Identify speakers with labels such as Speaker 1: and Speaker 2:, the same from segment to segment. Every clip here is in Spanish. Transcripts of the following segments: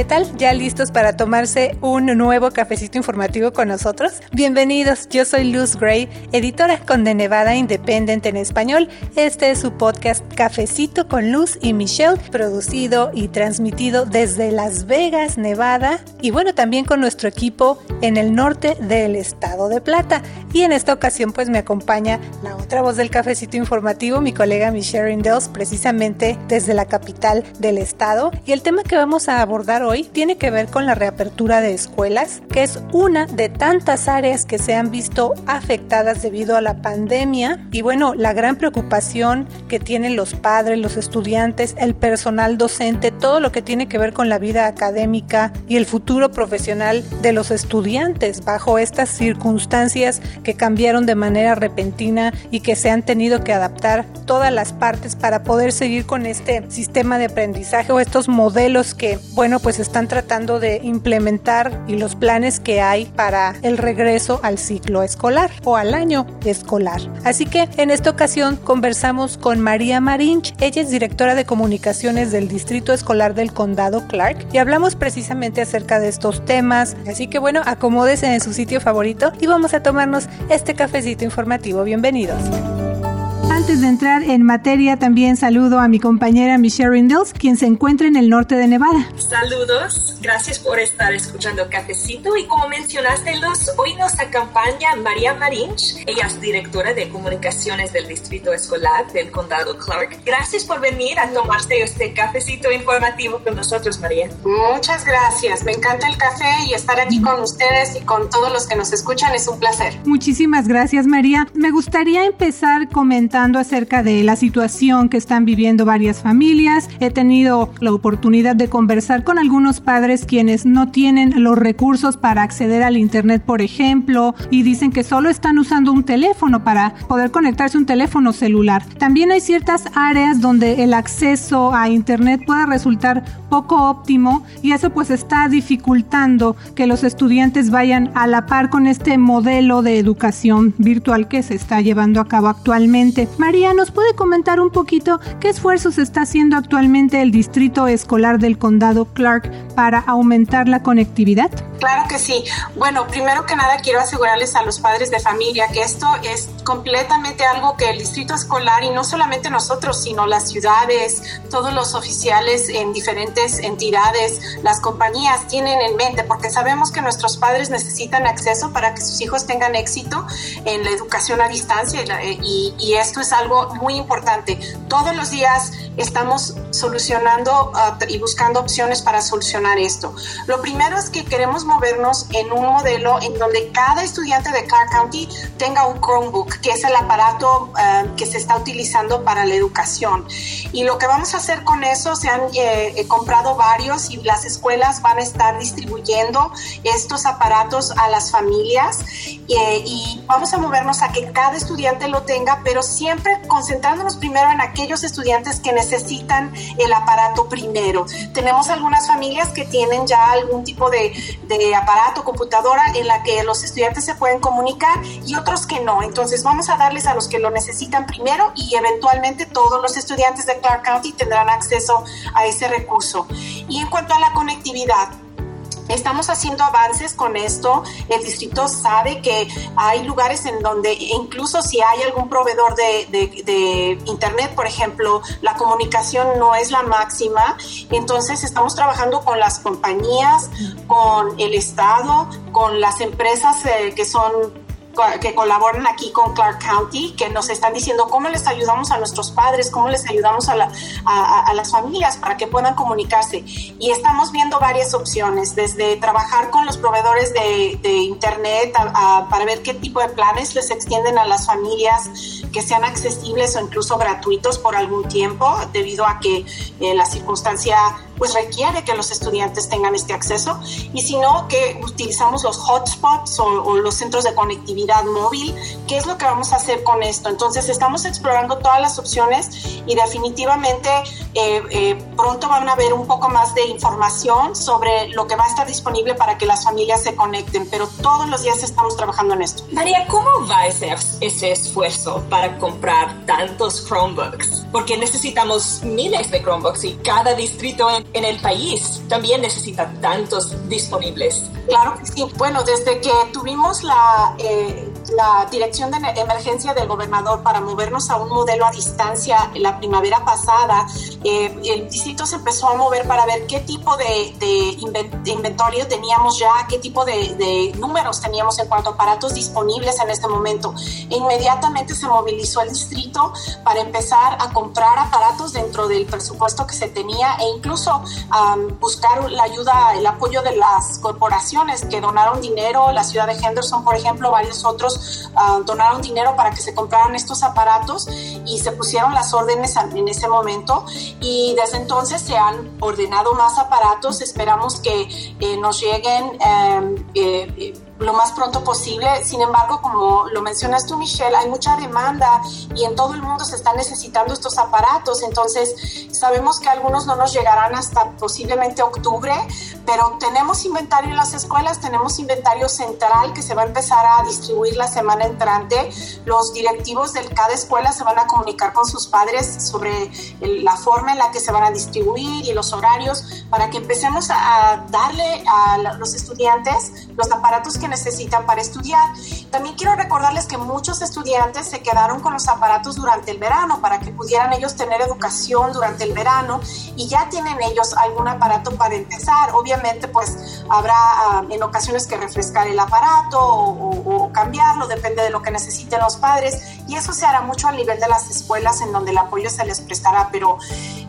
Speaker 1: ¿Qué tal? ¿Ya listos para tomarse un nuevo cafecito informativo con nosotros? Bienvenidos, yo soy Luz Gray, editora con The Nevada Independent en español. Este es su podcast Cafecito con Luz y Michelle, producido y transmitido desde Las Vegas, Nevada, y bueno, también con nuestro equipo en el norte del estado de Plata. Y en esta ocasión pues me acompaña la otra voz del cafecito informativo, mi colega Michelle Rindels, precisamente desde la capital del estado. Y el tema que vamos a abordar hoy tiene que ver con la reapertura de escuelas, que es una de tantas áreas que se han visto afectadas debido a la pandemia. Y bueno, la gran preocupación que tienen los padres, los estudiantes, el personal docente, todo lo que tiene que ver con la vida académica y el futuro profesional de los estudiantes bajo estas circunstancias que cambiaron de manera repentina y que se han tenido que adaptar todas las partes para poder seguir con este sistema de aprendizaje o estos modelos que, bueno, pues están tratando de implementar y los planes que hay para el regreso al ciclo escolar o al año escolar. Así que en esta ocasión conversamos con María Marinch, ella es directora de comunicaciones del Distrito Escolar del Condado Clark y hablamos precisamente acerca de estos temas. Así que bueno, acomódese en su sitio favorito y vamos a tomarnos este cafecito informativo. Bienvenidos. Antes de entrar en materia, también saludo a mi compañera Michelle Rindels, quien se encuentra en el norte de Nevada.
Speaker 2: Saludos, gracias por estar escuchando Cafecito. Y como mencionaste, Luz, hoy nos acompaña María Marinch. Ella es directora de comunicaciones del Distrito Escolar del Condado Clark. Gracias por venir a tomarse este cafecito informativo con nosotros, María.
Speaker 3: Muchas gracias. Me encanta el café y estar aquí con ustedes y con todos los que nos escuchan es un placer.
Speaker 1: Muchísimas gracias, María. Me gustaría empezar comentando acerca de la situación que están viviendo varias familias. He tenido la oportunidad de conversar con algunos padres quienes no tienen los recursos para acceder al Internet, por ejemplo, y dicen que solo están usando un teléfono para poder conectarse a un teléfono celular. También hay ciertas áreas donde el acceso a Internet puede resultar poco óptimo y eso pues está dificultando que los estudiantes vayan a la par con este modelo de educación virtual que se está llevando a cabo actualmente. María, ¿nos puede comentar un poquito qué esfuerzos está haciendo actualmente el Distrito Escolar del Condado Clark para aumentar la conectividad?
Speaker 3: Claro que sí. Bueno, primero que nada quiero asegurarles a los padres de familia que esto es completamente algo que el distrito escolar y no solamente nosotros, sino las ciudades, todos los oficiales en diferentes entidades, las compañías tienen en mente, porque sabemos que nuestros padres necesitan acceso para que sus hijos tengan éxito en la educación a distancia y, y esto es algo muy importante. Todos los días estamos solucionando uh, y buscando opciones para solucionar esto. Lo primero es que queremos movernos en un modelo en donde cada estudiante de Clark County tenga un Chromebook, que es el aparato uh, que se está utilizando para la educación. Y lo que vamos a hacer con eso, se han eh, comprado varios y las escuelas van a estar distribuyendo estos aparatos a las familias eh, y vamos a movernos a que cada estudiante lo tenga, pero siempre concentrándonos primero en aquellos estudiantes que necesitan el aparato primero. Tenemos algunas familias que tienen ya algún tipo de, de aparato, computadora en la que los estudiantes se pueden comunicar y otros que no. Entonces vamos a darles a los que lo necesitan primero y eventualmente todos los estudiantes de Clark County tendrán acceso a ese recurso. Y en cuanto a la conectividad, Estamos haciendo avances con esto. El distrito sabe que hay lugares en donde incluso si hay algún proveedor de, Internet, por ejemplo, la comunicación no es la máxima. Entonces estamos trabajando con las compañías, con el Estado, con las empresas eh, que son que colaboran aquí con Clark County, que nos están diciendo cómo les ayudamos a nuestros padres, cómo les ayudamos a, las familias para que puedan comunicarse. Y estamos viendo varias opciones, desde trabajar con los proveedores de, de Internet para ver qué tipo de planes les extienden a las familias que sean accesibles o incluso gratuitos por algún tiempo, debido a que eh, la circunstancia pues requiere que los estudiantes tengan este acceso y si no, que utilizamos los hotspots o, los centros de conectividad móvil. ¿Qué es lo que vamos a hacer con esto? Entonces, estamos explorando todas las opciones y definitivamente eh, eh, pronto van a ver un poco más de información sobre lo que va a estar disponible para que las familias se conecten, pero todos los días estamos trabajando en esto.
Speaker 2: María, ¿cómo va a ser ese esfuerzo para comprar tantos Chromebooks? Porque necesitamos miles de Chromebooks y cada distrito en, el país también necesita tantos disponibles.
Speaker 3: Claro que sí. Bueno, desde que tuvimos la, eh, la dirección de emergencia del gobernador para movernos a un modelo a distancia la primavera pasada, eh, el distrito se empezó a mover para ver qué tipo de, de inventario teníamos ya, qué tipo de, números teníamos en cuanto a aparatos disponibles en este momento. E inmediatamente se movilizó el distrito para empezar a comprar aparatos dentro del presupuesto que se tenía e incluso buscar la ayuda, el apoyo de las corporaciones que donaron dinero, la ciudad de Henderson, por ejemplo, varios otros ah, donaron dinero para que se compraran estos aparatos y se pusieron las órdenes en ese momento. Y desde entonces se han ordenado más aparatos, esperamos que eh, nos lleguen em, eh, eh, lo más pronto posible. Sin embargo, como lo mencionas tú, Michelle, hay mucha demanda y en todo el mundo se están necesitando estos aparatos. Entonces, sabemos que algunos no nos llegarán hasta posiblemente octubre, pero tenemos inventario en las escuelas, tenemos inventario central que se va a empezar a distribuir la semana entrante. Los directivos de cada escuela se van a comunicar con sus padres sobre la forma en la que se van a distribuir y los horarios para que empecemos a darle a los estudiantes los aparatos que necesitan para estudiar. También quiero recordarles que muchos estudiantes se quedaron con los aparatos durante el verano para que pudieran ellos tener educación durante el verano y ya tienen ellos algún aparato para empezar. Obviamente pues habrá ah, en ocasiones que refrescar el aparato o, cambiarlo, depende de lo que necesiten los padres y eso se hará mucho a nivel de las escuelas en donde el apoyo se les prestará, pero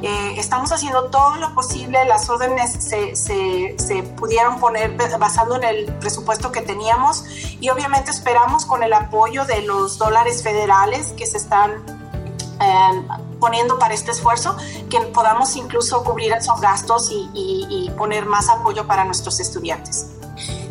Speaker 3: eh, estamos haciendo todo lo posible, las órdenes se, se, se pudieron poner basando en el presupuesto que teníamos y obviamente esperamos con el apoyo de los dólares federales que se están em, poniendo para este esfuerzo que podamos incluso cubrir esos gastos y, poner más apoyo para nuestros estudiantes.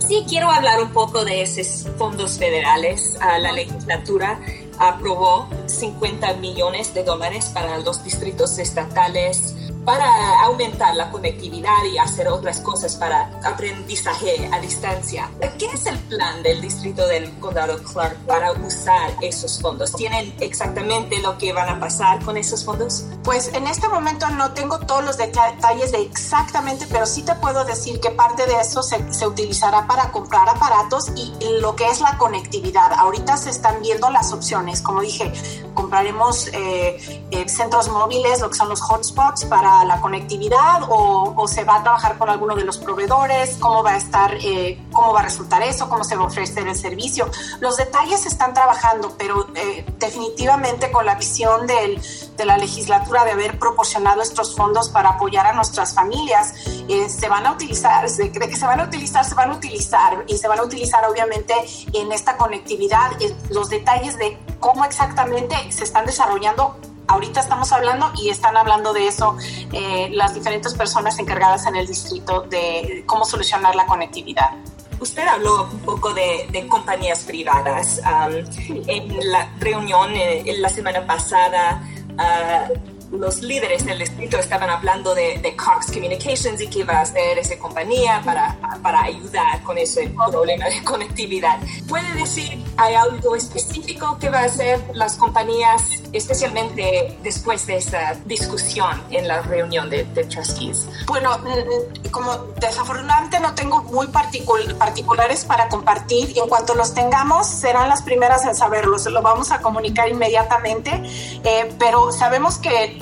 Speaker 2: Sí, quiero hablar un poco de esos fondos federales. a la legislatura aprobó 50 millones de dólares para los distritos estatales para aumentar la conectividad y hacer otras cosas para aprendizaje a distancia. ¿Qué es el plan del distrito del condado Clark para usar esos fondos? ¿Tienen exactamente lo que van a pasar con esos fondos?
Speaker 3: Pues en este momento no tengo todos los detalles de exactamente, pero sí te puedo decir que parte de eso se, se utilizará para comprar aparatos y lo que es la conectividad. Ahorita se están viendo las opciones. Como dije, compraremos eh, eh, centros móviles, lo que son los hotspots para la conectividad o, se va a trabajar con alguno de los proveedores, cómo va a estar, eh, cómo va a resultar eso, cómo se va a ofrecer el servicio. Los detalles se están trabajando, pero eh, definitivamente con la visión del, de la legislatura de haber proporcionado estos fondos para apoyar a nuestras familias, eh, se van a utilizar, de que se van a utilizar, se van a utilizar y se van a utilizar obviamente en esta conectividad, los detalles de cómo exactamente se están desarrollando ahorita estamos hablando y están hablando de eso eh, las diferentes personas encargadas en el distrito de cómo solucionar la conectividad.
Speaker 2: Usted habló un poco de, compañías privadas. en la reunión eh, en la semana pasada, uh, los líderes del distrito estaban hablando de, de, Cox Communications y qué va a hacer esa compañía para, para ayudar con ese problema de conectividad. ¿Puede decir, hay algo específico que va a hacer las compañías, especialmente después de esa discusión en la reunión de, de trustees?
Speaker 3: Bueno, mm, mm, como desafortunadamente no tengo muy particulares para compartir, en cuanto los tengamos, serán las primeras en saberlo. Se lo vamos a comunicar inmediatamente, eh, pero sabemos que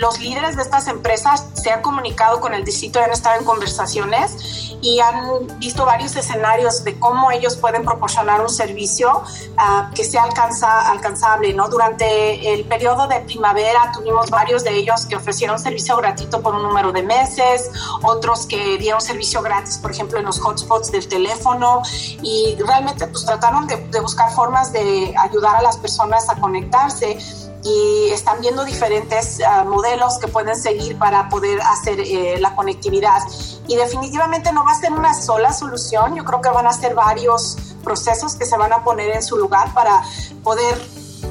Speaker 3: los líderes de estas empresas se han comunicado con el distrito, han estado en conversaciones y han visto varios escenarios de cómo ellos pueden proporcionar un servicio ah, que sea alcanza, alcanzable. ¿no? Durante el periodo de primavera tuvimos varios de ellos que ofrecieron servicio gratuito por un número de meses, otros que dieron servicio gratis, por ejemplo, en los hotspots del teléfono y realmente pues trataron de, de buscar formas de ayudar a las personas a conectarse y están viendo diferentes ah, modelos que pueden seguir para poder hacer eh, la conectividad. Y definitivamente no va a ser una sola solución, yo creo que van a ser varios procesos que se van a poner en su lugar para poder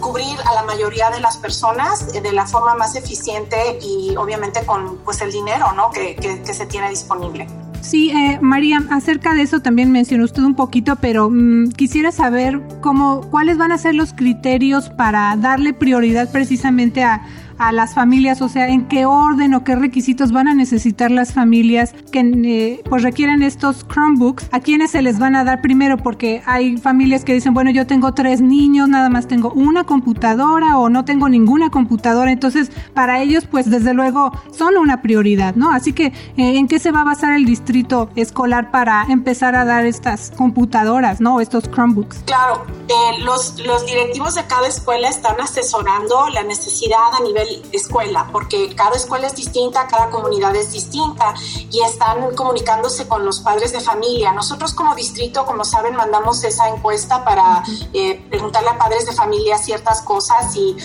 Speaker 3: cubrir a la mayoría de las personas de la forma más eficiente y obviamente con pues el dinero ¿no? que, que se tiene disponible.
Speaker 1: Sí, eh, María, acerca de eso también mencionó usted un poquito, pero mm, quisiera saber cómo, cuáles van a ser los criterios para darle prioridad precisamente a a las familias, o sea, en qué orden o qué requisitos van a necesitar las familias que eh, pues estos Chromebooks, a quienes se les van a dar primero, porque hay familias que dicen, bueno, yo tengo tres niños, nada más tengo una computadora o no tengo ninguna computadora, entonces para ellos pues desde luego son una prioridad, ¿no? Así que, eh, ¿en qué se va a basar el distrito escolar para empezar a dar estas computadoras, ¿no? Estos Chromebooks.
Speaker 3: Claro, eh, los, los directivos de cada escuela están asesorando la necesidad a nivel escuela, porque cada escuela es distinta, cada comunidad es distinta y están comunicándose con los padres de familia. Nosotros como distrito, como saben, mandamos esa encuesta para eh, preguntarle a padres de familia ciertas cosas y,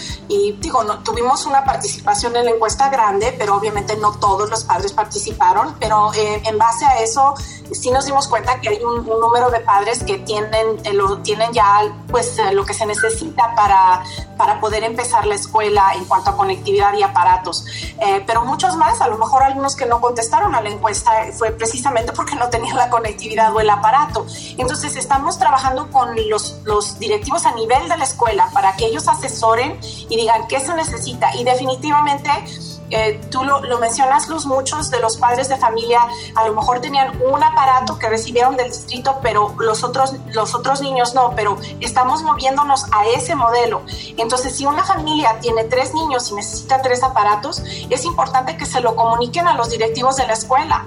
Speaker 3: digo, no, tuvimos una participación en la encuesta grande, pero obviamente no todos los padres participaron, pero eh, en base a eso sí nos dimos cuenta que hay un, número de padres que tienen, eh, lo, tienen ya pues lo que se necesita para, para poder empezar la escuela en cuanto a conectividad y aparatos. Eh, pero muchos más, a lo mejor algunos que no contestaron a la encuesta fue precisamente porque no tenían la conectividad o el aparato. Entonces estamos trabajando con los, los directivos a nivel de la escuela para que ellos asesoren y digan qué se necesita. Y definitivamente eh, tú lo, mencionas, Luz, muchos de los padres de familia a lo mejor tenían un aparato que recibieron del distrito, pero los otros, los otros niños no, pero estamos moviéndonos a ese modelo. Entonces, si una familia tiene tres niños y necesita tres aparatos, es importante que se lo comuniquen a los directivos de la escuela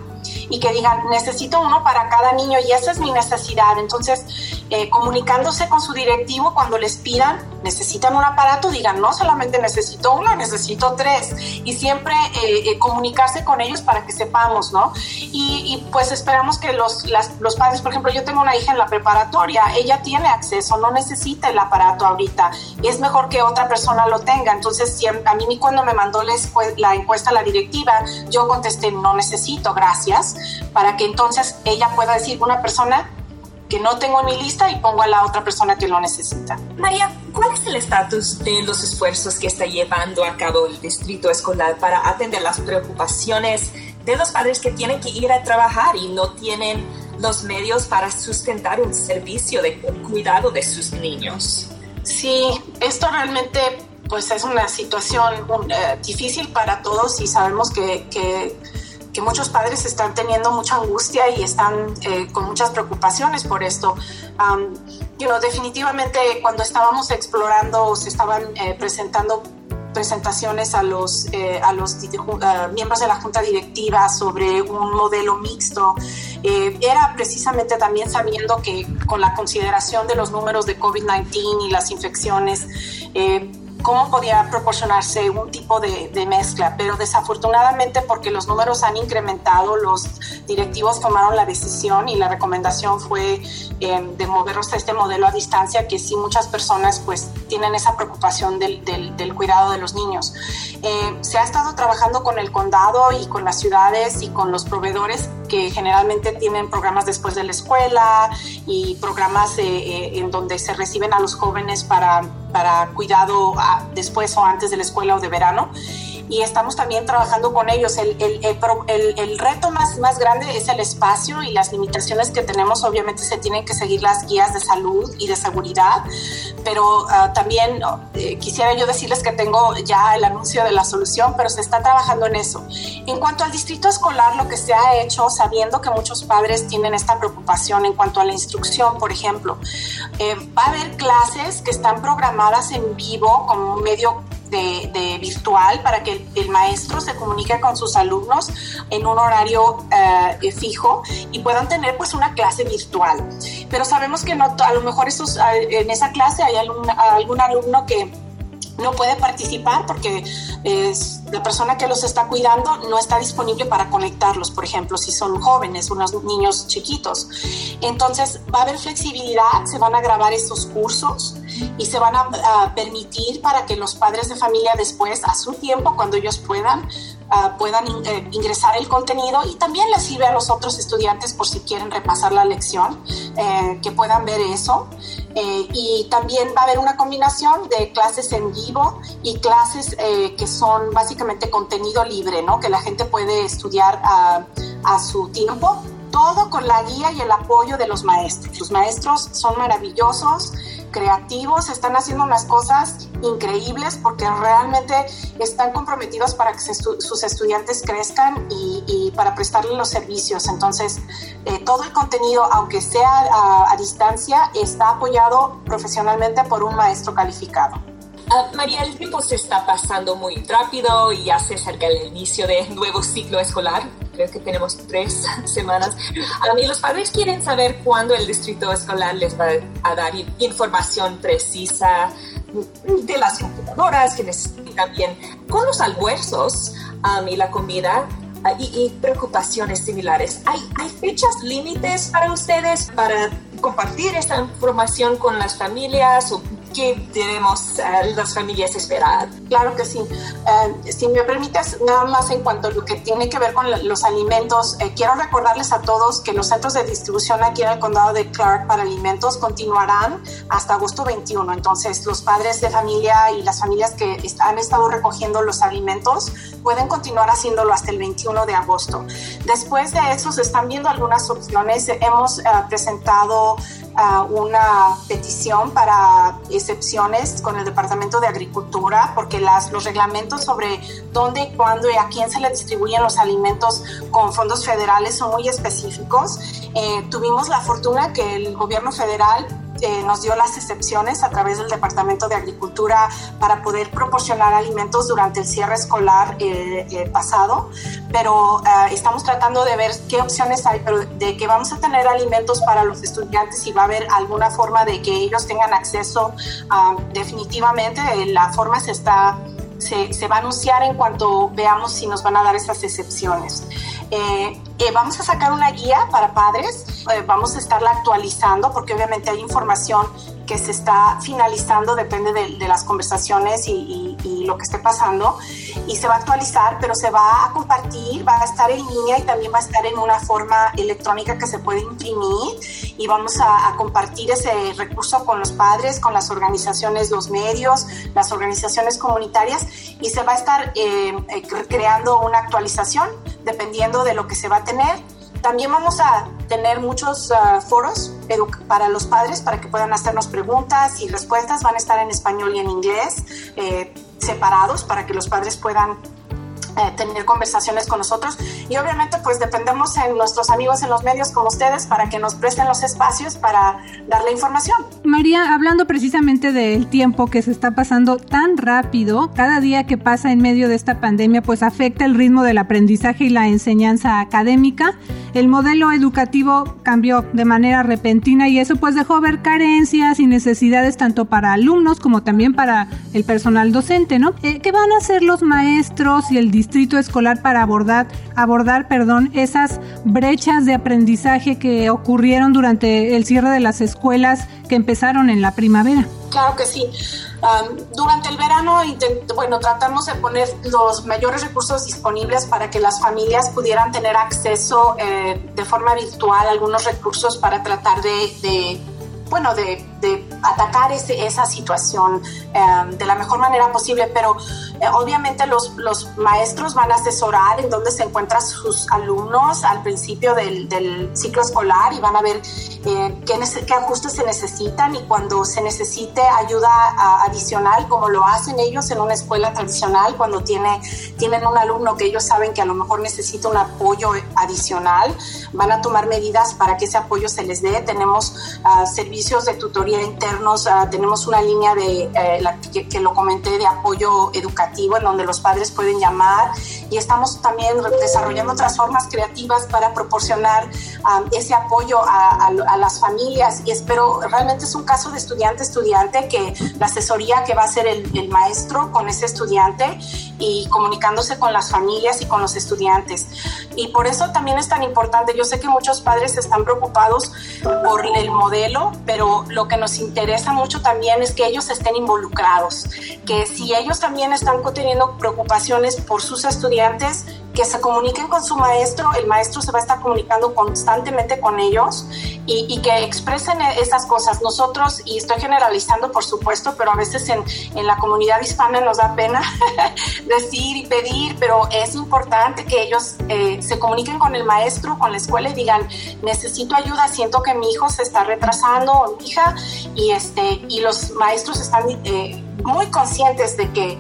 Speaker 3: y que digan, necesito uno para cada niño y esa es mi necesidad. Entonces, eh, comunicándose con su directivo cuando les pidan, necesitan un aparato, digan, no solamente necesito uno, necesito tres. Y siempre eh, eh, comunicarse con ellos para que sepamos, ¿no? Y, pues esperamos que los, los padres, por ejemplo, yo tengo una hija en la preparatoria, ella tiene acceso, no necesita el aparato ahorita. Es mejor que otra persona lo tenga. Entonces, a mí cuando me mandó la encuesta a la directiva, yo contesté, no necesito, gracias, para que entonces ella pueda decir, una persona que no tengo en mi lista y pongo a la otra persona que lo necesita.
Speaker 2: María, ¿cuál es el estatus de los esfuerzos que está llevando a cabo el distrito escolar para atender las preocupaciones de los padres que tienen que ir a trabajar y no tienen los medios para sustentar un servicio de cuidado de sus niños?
Speaker 3: Sí, esto realmente pues es una situación eh, difícil para todos y sabemos que, que que muchos padres están teniendo mucha angustia y están eh, con muchas preocupaciones por esto. definitivamente cuando estábamos explorando, se estaban eh, presentando presentaciones a los, eh, a los miembros de la junta directiva sobre un modelo mixto. era precisamente también sabiendo que con la consideración de los números de COVID-19 y las infecciones, cómo podía proporcionarse un tipo de, mezcla, pero desafortunadamente porque los números han incrementado, los directivos tomaron la decisión y la recomendación fue eh, de movernos a este modelo a distancia, que sí muchas personas pues tienen esa preocupación del, del, cuidado de los niños. Eh, se ha estado trabajando con el condado y con las ciudades y con los proveedores que generalmente tienen programas después de la escuela y programas eh, en donde se reciben a los jóvenes para para cuidado después o antes de la escuela o de verano y estamos también trabajando con ellos. El, el, el, el, reto más, más grande es el espacio y las limitaciones que tenemos. Obviamente se tienen que seguir las guías de salud y de seguridad, pero ah, también eh, quisiera yo decirles que tengo ya el anuncio de la solución, pero se está trabajando en eso. En cuanto al distrito escolar, lo que se ha hecho, sabiendo que muchos padres tienen esta preocupación en cuanto a la instrucción, por ejemplo, eh, va a haber clases que están programadas en vivo como medio de, virtual para que el, maestro se comunique con sus alumnos en un horario eh, fijo y puedan tener pues una clase virtual. Pero sabemos que no, a lo mejor esos, en esa clase hay algún alumno que no puede participar porque es, la persona que los está cuidando no está disponible para conectarlos, por ejemplo, si son jóvenes, unos niños chiquitos. Entonces va a haber flexibilidad, se van a grabar estos cursos y se van a, a permitir para que los padres de familia después, a su tiempo, cuando ellos puedan, Ah, puedan eh, ingresar el contenido y también les sirve a los otros estudiantes por si quieren repasar la lección, eh, que puedan ver eso. Eh, y también va a haber una combinación de clases en vivo y clases que son básicamente contenido libre, ¿no? que la gente puede estudiar a, a su tiempo todo con la guía y el apoyo de los maestros. Los maestros son maravillosos, creativos, están haciendo unas cosas increíbles porque realmente están comprometidos para que sus estudiantes crezcan y, para prestarles los servicios. Entonces, eh, todo el contenido, aunque sea a, distancia, está apoyado profesionalmente por un maestro calificado.
Speaker 2: Ah, María, el tiempo se está pasando muy rápido y ya se acerca el inicio del nuevo ciclo escolar creo que tenemos tres semanas. A mí los padres quieren saber cuándo el distrito escolar les va a dar información precisa de las computadoras que necesitan bien con los almuerzos um, y la comida uh, y, preocupaciones similares. ¿Hay, ¿Hay fechas límites para ustedes para compartir esta información con las familias qué debemos eh, las familias esperar.
Speaker 3: Claro que sí. Eh, si me permites, nada más en cuanto a lo que tiene que ver con los alimentos, eh, quiero recordarles a todos que los centros de distribución aquí en el condado de Clark para alimentos continuarán hasta agosto 21. Entonces, los padres de familia y las familias que han estado recogiendo los alimentos pueden continuar haciéndolo hasta el 21 de agosto. Después de eso, se están viendo algunas opciones. Hemos presentado una petición para excepciones con el Departamento de Agricultura porque los reglamentos sobre dónde, cuándo y a quién se le distribuyen los alimentos con fondos federales son muy específicos. Eh, tuvimos la fortuna que el gobierno federal eh, nos dio las excepciones a través del Departamento de Agricultura para poder proporcionar alimentos durante el cierre escolar eh, eh, pasado, pero estamos tratando de ver qué opciones hay, pero de que vamos a tener alimentos para los estudiantes y va a haber alguna forma de que ellos tengan acceso, definitivamente. La forma se está se, va a anunciar en cuanto veamos si nos van a dar esas excepciones. Eh, eh, vamos a sacar una guía para padres, eh, vamos a estarla actualizando porque obviamente hay información que se está finalizando, depende de, las conversaciones y, lo que esté pasando, y se va a actualizar, pero se va a compartir, va a estar en línea y también va a estar en una forma electrónica que se puede imprimir y vamos a, compartir ese recurso con los padres, con las organizaciones, los medios, las organizaciones comunitarias y se va a estar creando una actualización dependiendo de lo que se va a tener. También vamos a tener muchos ah, foros para los padres para que puedan hacernos preguntas y respuestas. Van a estar en español y en inglés eh, separados para que los padres puedan eh, tener conversaciones con nosotros y obviamente pues dependemos en nuestros amigos en los medios como ustedes para que nos presten los espacios para dar la información.
Speaker 1: María, hablando precisamente del tiempo que se está pasando tan rápido, cada día que pasa en medio de esta pandemia pues afecta el ritmo del aprendizaje y la enseñanza académica. El modelo educativo cambió de manera repentina y eso pues dejó ver carencias y necesidades tanto para alumnos como también para el personal docente, ¿no? Eh, ¿Qué van a hacer los maestros y el distrito escolar para abordar, abordar perdón, esas brechas de aprendizaje que ocurrieron durante el cierre de las escuelas que empezaron en la primavera.
Speaker 3: Claro que sí. durante el verano, bueno, tratamos de poner los mayores recursos disponibles para que las familias pudieran tener acceso eh, de forma virtual a algunos recursos para tratar de bueno, de, atacar ese, esa situación em, de la mejor manera posible, pero eh, obviamente los, los, maestros van a asesorar en dónde se encuentran sus alumnos al principio del, del ciclo escolar y van a ver eh, qué, qué, ajustes se necesitan y cuando se necesite ayuda adicional, como lo hacen ellos en una escuela tradicional, cuando tiene, tienen un alumno que ellos saben que a lo mejor necesita un apoyo adicional, van a tomar medidas para que ese apoyo se les dé. Tenemos uh, servicios de tutoría internos, ah, tenemos una línea de, eh, que, lo comenté, de apoyo educativo en donde los padres pueden llamar y estamos también desarrollando otras formas creativas para proporcionar um, ese apoyo a, las familias y espero, realmente es un caso de estudiante-estudiante que la asesoría que va a hacer el, el maestro con ese estudiante y comunicándose con las familias y con los estudiantes. Y por eso también es tan importante, yo sé que muchos padres están preocupados por el modelo, pero lo que nos interesa mucho también es que ellos estén involucrados, que si ellos también están teniendo preocupaciones por sus estudiantes, que se comuniquen con su maestro, el maestro se va a estar comunicando constantemente con ellos y, que expresen esas cosas. Nosotros, y estoy generalizando por supuesto, pero a veces en, en la comunidad hispana nos da pena decir y pedir, pero es importante que ellos eh, se comuniquen con el maestro, con la escuela y digan, necesito ayuda, siento que mi hijo se está retrasando o mi hija, y, este, y los maestros están eh, muy conscientes de que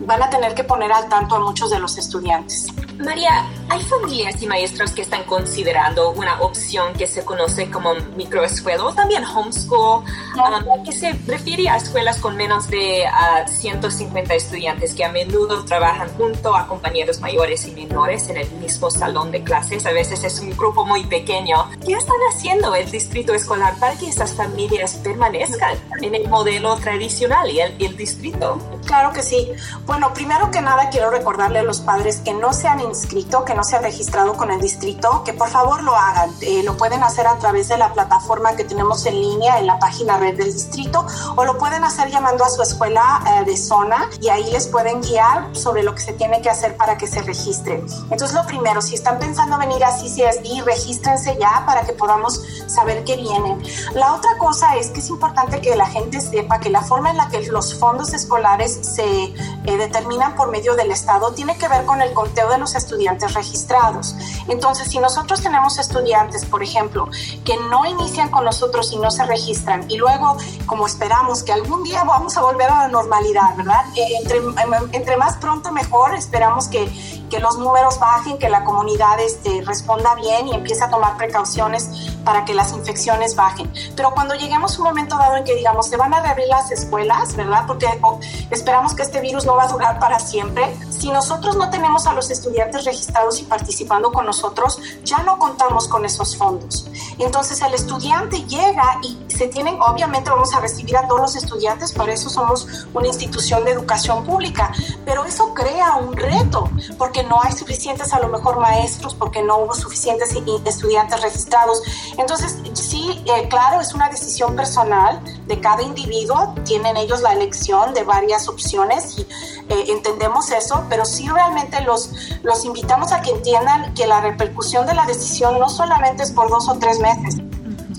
Speaker 3: van a tener que poner al tanto a muchos de los estudiantes.
Speaker 2: María, hay familias y maestros que están considerando una opción que se conoce como microescuela o también homeschool, um, que se refiere a escuelas con menos de 150 uh, estudiantes que a menudo trabajan junto a compañeros mayores y menores en el mismo salón de clases. A veces es un grupo muy pequeño. ¿Qué están haciendo el distrito escolar para que esas familias permanezcan en el modelo tradicional y el, el distrito?
Speaker 3: Claro que sí. Bueno, primero que nada quiero recordarle a los padres que no se han inscrito, que no se han registrado con el distrito, que por favor lo hagan. Eh, lo pueden hacer a través de la plataforma que tenemos en línea en la página red del distrito o lo pueden hacer llamando a su escuela eh, de zona y ahí les pueden guiar sobre lo que se tiene que hacer para que se registren. Entonces lo primero, si están pensando venir a CCSD, regístrense ya para que podamos saber qué vienen. La otra cosa es que es importante que la gente sepa que la forma en la que los fondos escolares se eh, determinan por medio del Estado tiene que ver con el conteo de los estudiantes registrados. Entonces, si nosotros tenemos estudiantes, por ejemplo, que no inician con nosotros y no se registran y luego, como esperamos que algún día vamos a volver a la normalidad, ¿verdad? Eh, entre, entre más pronto mejor, esperamos que, que los números bajen, que la comunidad este, responda bien y empiece a tomar precauciones para que las infecciones bajen. Pero cuando lleguemos a un momento dado en que digamos se van a reabrir las escuelas, ¿verdad? Porque esperamos que este virus no va a durar para siempre. Si nosotros no tenemos a los estudiantes registrados y participando con nosotros, ya no contamos con esos fondos. Entonces el estudiante llega y se tienen, obviamente vamos a recibir a todos los estudiantes, por eso somos una institución de educación pública, pero eso crea un reto, porque no hay suficientes a lo mejor maestros, porque no hubo suficientes estudiantes registrados. Entonces, sí, eh, claro, es una decisión personal de cada individuo, tienen ellos la elección de varias opciones y eh, entendemos eso, pero sí realmente los, los invitamos a que entiendan que la repercusión de la decisión no solamente es por dos o tres meses.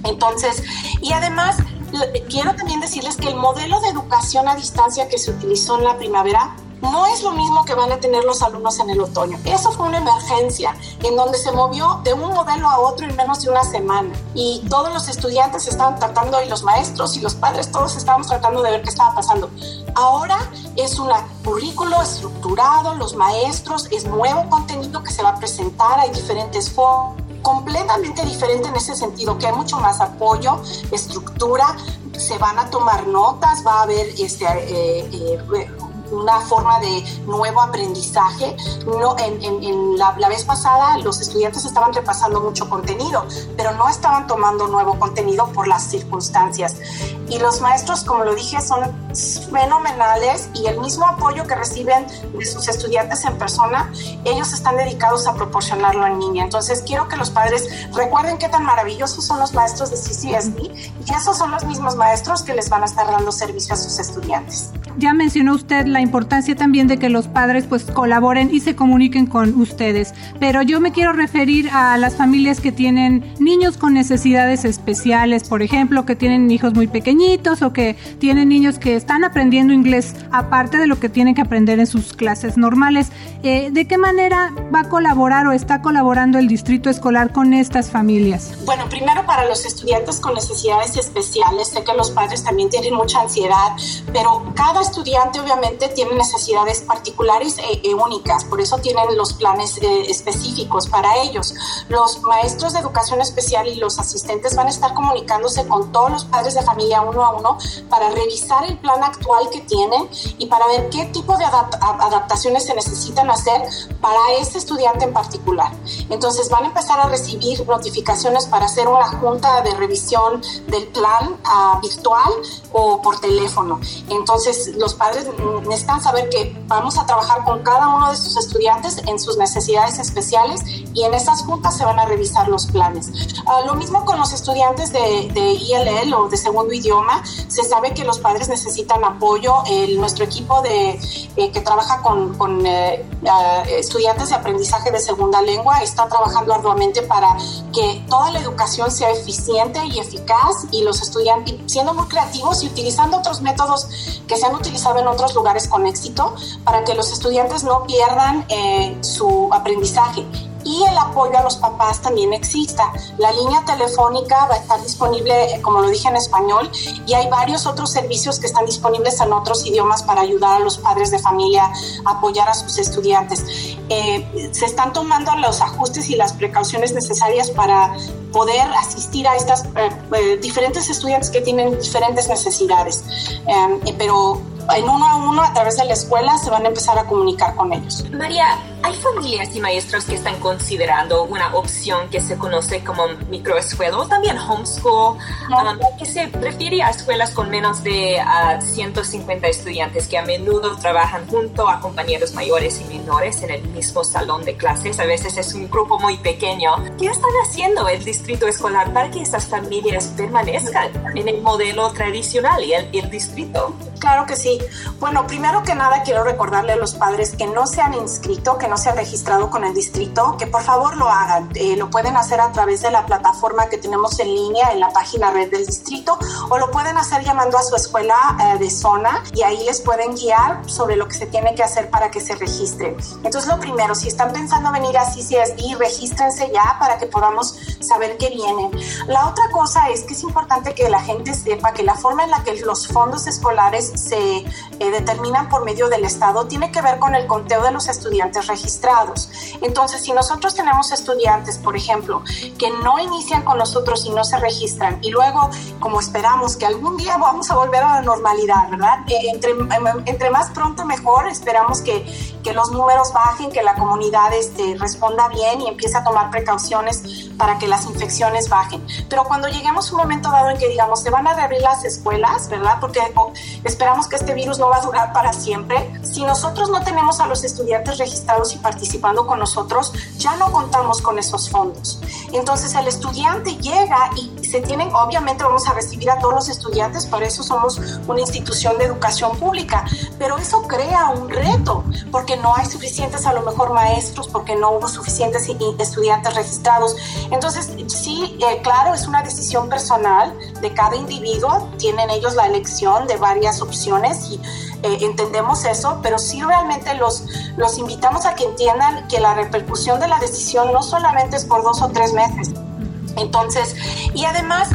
Speaker 3: Entonces, y además, quiero también decirles que el modelo de educación a distancia que se utilizó en la primavera no es lo mismo que van a tener los alumnos en el otoño. Eso fue una emergencia en donde se movió de un modelo a otro en menos de una semana y todos los estudiantes estaban tratando y los maestros y los padres todos estábamos tratando de ver qué estaba pasando. Ahora es un currículo estructurado, los maestros, es nuevo contenido que se va a presentar, hay diferentes formas completamente diferente en ese sentido, que hay mucho más apoyo, estructura, se van a tomar notas, va a haber este, eh, eh, una forma de nuevo aprendizaje. No, en, la, vez pasada los estudiantes estaban repasando mucho contenido, pero no estaban tomando nuevo contenido por las circunstancias. Y los maestros, como lo dije, son fenomenales y el mismo apoyo que reciben de sus estudiantes en persona, ellos están dedicados a proporcionarlo en línea. Entonces quiero que los padres recuerden qué tan maravillosos son los maestros de CCSD y esos son los mismos maestros que les van a estar dando servicio a sus estudiantes.
Speaker 1: Ya mencionó usted la importancia también de que los padres pues colaboren y se comuniquen con ustedes, pero yo me quiero referir a las familias que tienen niños con necesidades especiales, por ejemplo, que tienen hijos muy pequeñitos o que tienen niños que están aprendiendo inglés aparte de lo que tienen que aprender en sus clases normales. Eh, ¿De qué manera va a colaborar o está colaborando el distrito escolar con estas familias?
Speaker 3: Bueno, primero para los estudiantes con necesidades especiales, sé que los padres también tienen mucha ansiedad, pero cada estudiante obviamente obviamente tienen necesidades particulares e, e únicas, por eso tienen los planes eh, específicos para ellos. Los maestros de educación especial y los asistentes van a estar comunicándose con todos los padres de familia uno a uno para revisar el plan actual que tienen y para ver qué tipo de adaptaciones se necesitan hacer para ese estudiante en particular. Entonces van a empezar a recibir notificaciones para hacer una junta de revisión del plan uh, virtual o por teléfono. Entonces los padres necesitan saber que vamos a trabajar con cada uno de sus estudiantes en sus necesidades especiales y en esas juntas se van a revisar los planes. Uh, lo mismo con los estudiantes de, de, ILL o de segundo idioma, se sabe que los padres necesitan apoyo. El, nuestro equipo de, eh, que trabaja con, con eh, uh, estudiantes de aprendizaje de segunda lengua está trabajando arduamente para que toda la educación sea eficiente y eficaz y los estudiantes, siendo muy creativos y utilizando otros métodos que se han utilizado en otros lugares con éxito, para que los estudiantes no pierdan eh, su aprendizaje y el apoyo a los papás también exista. La línea telefónica va a estar disponible, eh, como lo dije en español, y hay varios otros servicios que están disponibles en otros idiomas para ayudar a los padres de familia a apoyar a sus estudiantes. Eh, se están tomando los ajustes y las precauciones necesarias para poder asistir a estas eh, diferentes estudiantes que tienen diferentes necesidades. pero en uno a uno a través de la escuela se van a empezar a comunicar con ellos.
Speaker 2: María, hay familias y maestros que están considerando una opción que se conoce como microescuela o también homeschool, um, que se refiere a escuelas con menos de 150 estudiantes que a menudo trabajan junto a compañeros mayores y menores en el mismo salón de clases. A veces es un grupo muy pequeño. ¿Qué están haciendo el distrito escolar para que estas familias permanezcan en el modelo tradicional y el, el distrito?
Speaker 3: Claro que sí. Bueno, primero que nada quiero recordarle a los padres que no se han inscrito, que no se han registrado con el distrito, que por favor lo hagan. Eh, lo pueden hacer a través de la plataforma que tenemos en línea en la página red del distrito o lo pueden hacer llamando a su escuela eh, de zona y ahí les pueden guiar sobre lo que se tiene que hacer para que se registren. Entonces, lo primero, si están pensando venir a CCSD, regístrense ya para que podamos saber que vienen. La otra cosa es que es importante que la gente sepa que la forma en la que los fondos escolares se eh, determinan por medio del Estado tiene que ver con el conteo de los estudiantes registrados. Entonces, si nosotros tenemos estudiantes, por ejemplo, que no inician con nosotros y no se registran y luego, como esperamos que algún día vamos a volver a la normalidad, ¿verdad? Eh, entre, em, entre más pronto mejor, esperamos que, que los números bajen, que la comunidad este, responda bien y empiece a tomar precauciones para que las infecciones bajen. Pero cuando lleguemos a un momento dado en que digamos, se van a reabrir las escuelas, ¿verdad? Porque esperamos que este virus no va a durar para siempre. Si nosotros no tenemos a los estudiantes registrados y participando con nosotros, ya no contamos con esos fondos. Entonces el estudiante llega y obviamente vamos a recibir a todos los estudiantes, para eso somos una institución de educación pública, pero eso crea un reto, porque no hay suficientes a lo mejor maestros, porque no hubo suficientes estudiantes registrados. Entonces, sí, eh, claro, es una decisión personal de cada individuo, tienen ellos la elección de varias opciones y eh, entendemos eso, pero sí realmente los, los invitamos a que entiendan que la repercusión de la decisión no solamente es por dos o tres meses. Entonces, y además,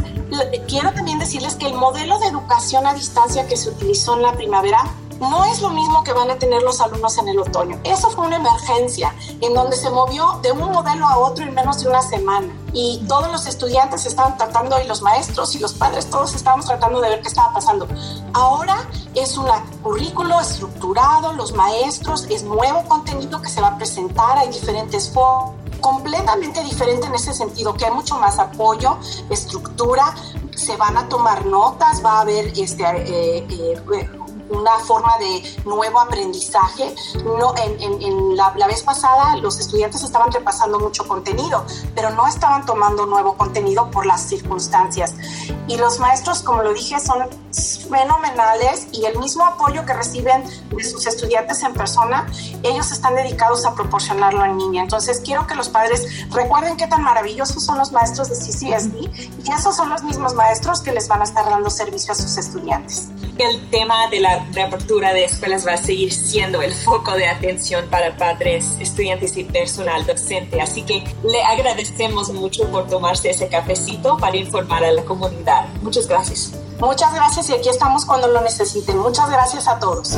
Speaker 3: quiero también decirles que el modelo de educación a distancia que se utilizó en la primavera no es lo mismo que van a tener los alumnos en el otoño. Eso fue una emergencia en donde se movió de un modelo a otro en menos de una semana y todos los estudiantes estaban tratando y los maestros y los padres todos estábamos tratando de ver qué estaba pasando. Ahora es un currículo estructurado, los maestros, es nuevo contenido que se va a presentar, hay diferentes formas completamente diferente en ese sentido, que hay mucho más apoyo, estructura, se van a tomar notas, va a haber este, eh, eh, una forma de nuevo aprendizaje. No, en, la, vez pasada los estudiantes estaban repasando mucho contenido, pero no estaban tomando nuevo contenido por las circunstancias. Y los maestros, como lo dije, son fenomenales y el mismo apoyo que reciben de sus estudiantes en persona, ellos están dedicados a proporcionarlo en línea. Entonces, quiero que los padres recuerden qué tan maravillosos son los maestros de CCSD y esos son los mismos maestros que les van a estar dando servicio a sus estudiantes.
Speaker 2: El tema de la reapertura de escuelas va a seguir siendo el foco de atención para padres, estudiantes y personal docente. Así que le agradecemos mucho por tomarse ese cafecito para informar a la comunidad. Muchas gracias.
Speaker 3: Muchas gracias y aquí estamos cuando lo necesiten. Muchas gracias a todos.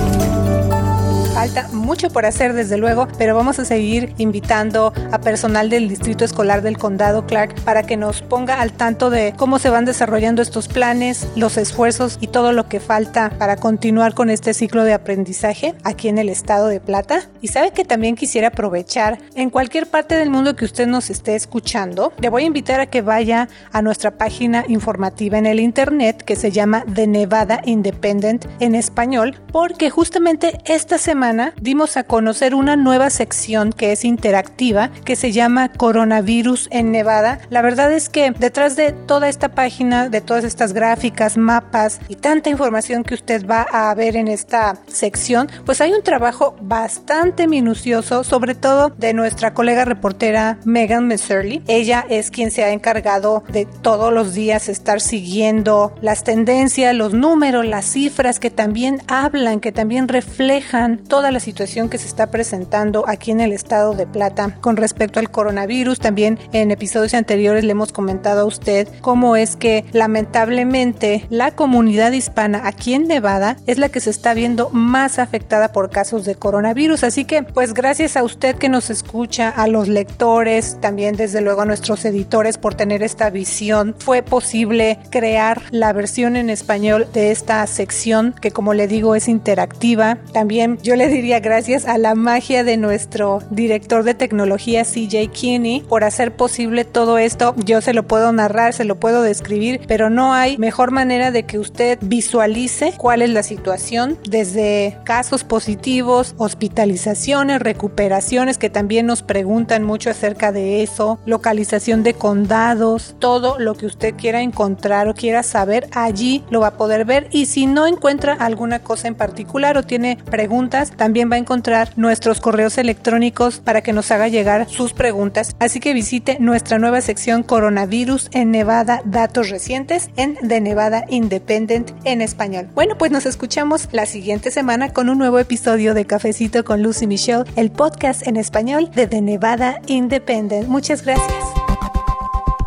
Speaker 1: Falta mucho por hacer, desde luego, pero vamos a seguir invitando a personal del Distrito Escolar del Condado Clark para que nos ponga al tanto de cómo se van desarrollando estos planes, los esfuerzos y todo lo que falta para continuar con este ciclo de aprendizaje aquí en el estado de Plata. Y sabe que también quisiera aprovechar en cualquier parte del mundo que usted nos esté escuchando, le voy a invitar a que vaya a nuestra página informativa en el internet que se llama The Nevada Independent en español, porque justamente esta semana dimos a conocer una nueva sección que es interactiva que se llama Coronavirus en Nevada. La verdad es que detrás de toda esta página, de todas estas gráficas, mapas y tanta información que usted va a ver en esta sección, pues hay un trabajo bastante minucioso, sobre todo de nuestra colega reportera Megan Messerly. Ella es quien se ha encargado de todos los días estar siguiendo las tendencias, los números, las cifras que también hablan, que también reflejan toda la situación que se está presentando aquí en el estado de Plata con respecto al coronavirus. También en episodios anteriores le hemos comentado a usted cómo es que lamentablemente la comunidad hispana aquí en Nevada es la que se está viendo más afectada por casos de coronavirus. Así que pues gracias a usted que nos escucha, a los lectores, también desde luego a nuestros editores por tener esta visión, fue posible crear la versión en español de esta sección que como le digo es interactiva. También yo le diría gracias a la magia de nuestro director de tecnología CJ Kinney por hacer posible todo esto. Yo se lo puedo narrar, se lo puedo describir, pero no hay mejor manera de que usted visualice cuál es la situación desde casos positivos, hospitalizaciones, recuperaciones que también nos preguntan mucho acerca de eso, localización de condados, todo lo que usted quiera encontrar o quiera saber, allí lo va a poder ver y si no encuentra alguna cosa en particular o tiene preguntas, también va a encontrar nuestros correos electrónicos para que nos haga llegar sus preguntas. Así que visite nuestra nueva sección Coronavirus en Nevada, datos recientes en The Nevada Independent en español. Bueno, pues nos escuchamos la siguiente semana con un nuevo episodio de Cafecito con Lucy Michelle, el podcast en español de The Nevada Independent. Muchas gracias.